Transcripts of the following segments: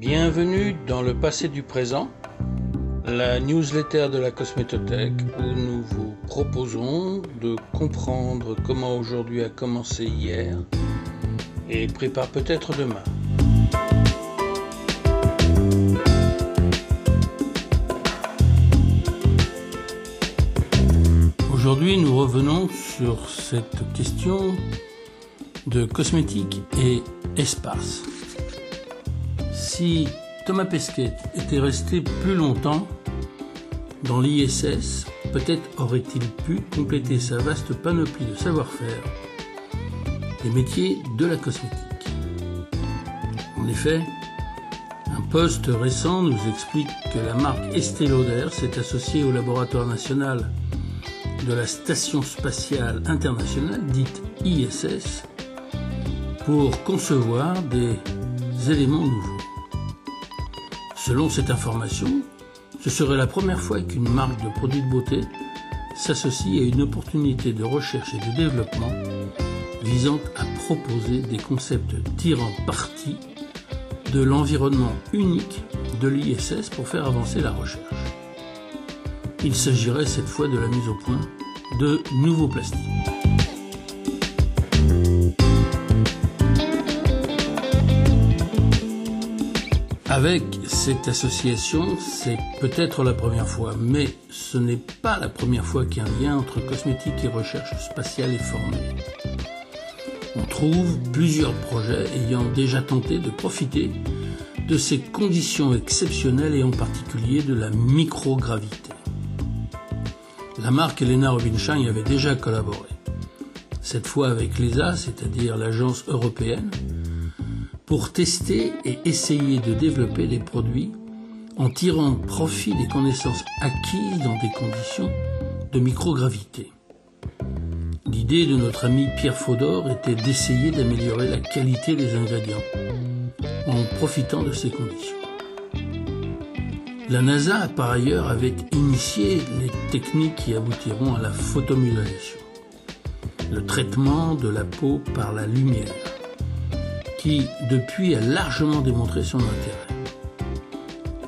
Bienvenue dans le passé du présent, la newsletter de la Cosmétothèque où nous vous proposons de comprendre comment aujourd'hui a commencé hier et prépare peut-être demain. Aujourd'hui, nous revenons sur cette question de cosmétique et espace. Si Thomas Pesquet était resté plus longtemps dans l'ISS, peut-être aurait-il pu compléter sa vaste panoplie de savoir-faire des métiers de la cosmétique. En effet, un poste récent nous explique que la marque Estée Lauder s'est associée au laboratoire national de la Station spatiale internationale, dite ISS, pour concevoir des éléments nouveaux. Selon cette information, ce serait la première fois qu'une marque de produits de beauté s'associe à une opportunité de recherche et de développement visant à proposer des concepts tirant parti de l'environnement unique de l'ISS pour faire avancer la recherche. Il s'agirait cette fois de la mise au point de nouveaux plastiques. Avec cette association, c'est peut-être la première fois, mais ce n'est pas la première fois qu'un lien entre cosmétique et recherche spatiale est formé. On trouve plusieurs projets ayant déjà tenté de profiter de ces conditions exceptionnelles et en particulier de la microgravité. La marque Elena Rubinstein avait déjà collaboré, cette fois avec l'ESA, c'est-à-dire l'agence européenne, pour tester et essayer de développer des produits en tirant profit des connaissances acquises dans des conditions de microgravité. L'idée de notre ami Pierre Faudor était d'essayer d'améliorer la qualité des ingrédients en profitant de ces conditions. La NASA, par ailleurs, avait initié les techniques qui aboutiront à la photomodulation, le traitement de la peau par la lumière, qui depuis a largement démontré son intérêt.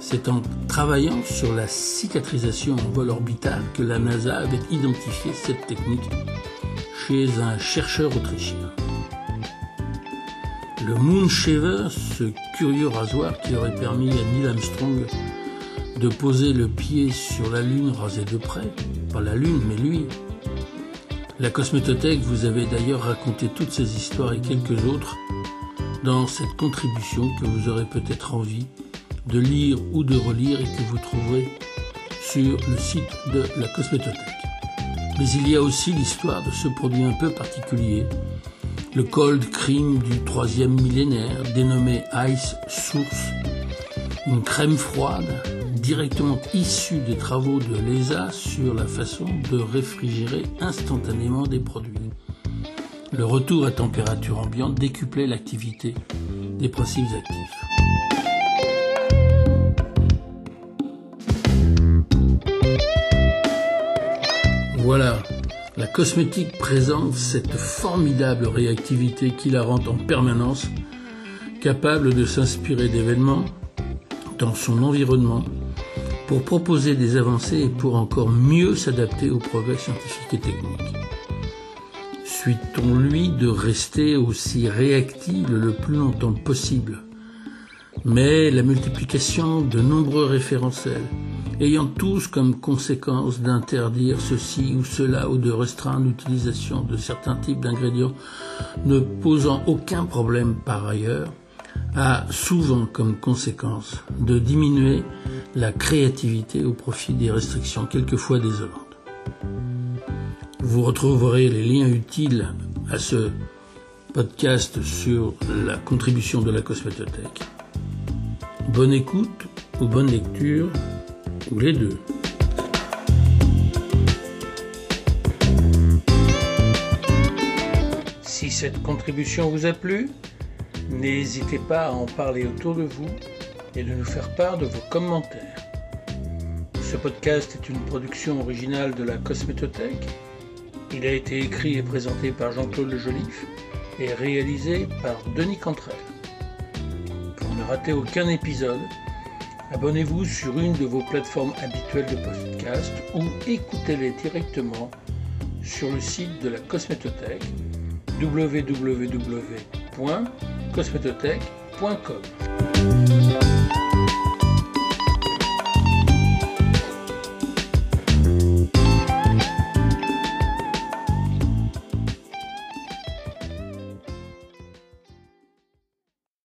C'est en travaillant sur la cicatrisation en vol orbital que la NASA avait identifié cette technique chez un chercheur autrichien. Le Moonshaver, ce curieux rasoir qui aurait permis à Neil Armstrong de poser le pied sur la Lune rasée de près, pas la Lune mais lui. La Cosmétothèque vous avait d'ailleurs raconté toutes ces histoires et quelques autres dans cette contribution que vous aurez peut-être envie de lire ou de relire et que vous trouverez sur le site de la Cosmétothèque. Mais il y a aussi l'histoire de ce produit un peu particulier, le cold cream du troisième millénaire, dénommé Ice Source, une crème froide directement issue des travaux de l'ESA sur la façon de réfrigérer instantanément des produits. Le retour à température ambiante décuplait l'activité des principes actifs. Voilà, la cosmétique présente cette formidable réactivité qui la rend en permanence capable de s'inspirer d'événements dans son environnement pour proposer des avancées et pour encore mieux s'adapter aux progrès scientifiques et techniques. Suit-on-lui de rester aussi réactive le plus longtemps possible? Mais la multiplication de nombreux référentiels, ayant tous comme conséquence d'interdire ceci ou cela ou de restreindre l'utilisation de certains types d'ingrédients, ne posant aucun problème par ailleurs, a souvent comme conséquence de diminuer la créativité au profit des restrictions quelquefois désolantes. Vous retrouverez les liens utiles à ce podcast sur la contribution de la cosmétothèque. Bonne écoute ou bonne lecture, ou les deux. Si cette contribution vous a plu, n'hésitez pas à en parler autour de vous et de nous faire part de vos commentaires. Ce podcast est une production originale de la Cosmétothèque. Il a été écrit et présenté par Jean-Claude Joliffe et réalisé par Denis Cantrel. Pour ne ratez aucun épisode, abonnez-vous sur une de vos plateformes habituelles de podcast ou écoutez-les directement sur le site de la Cosmétothèque www.cosmétothèque.com.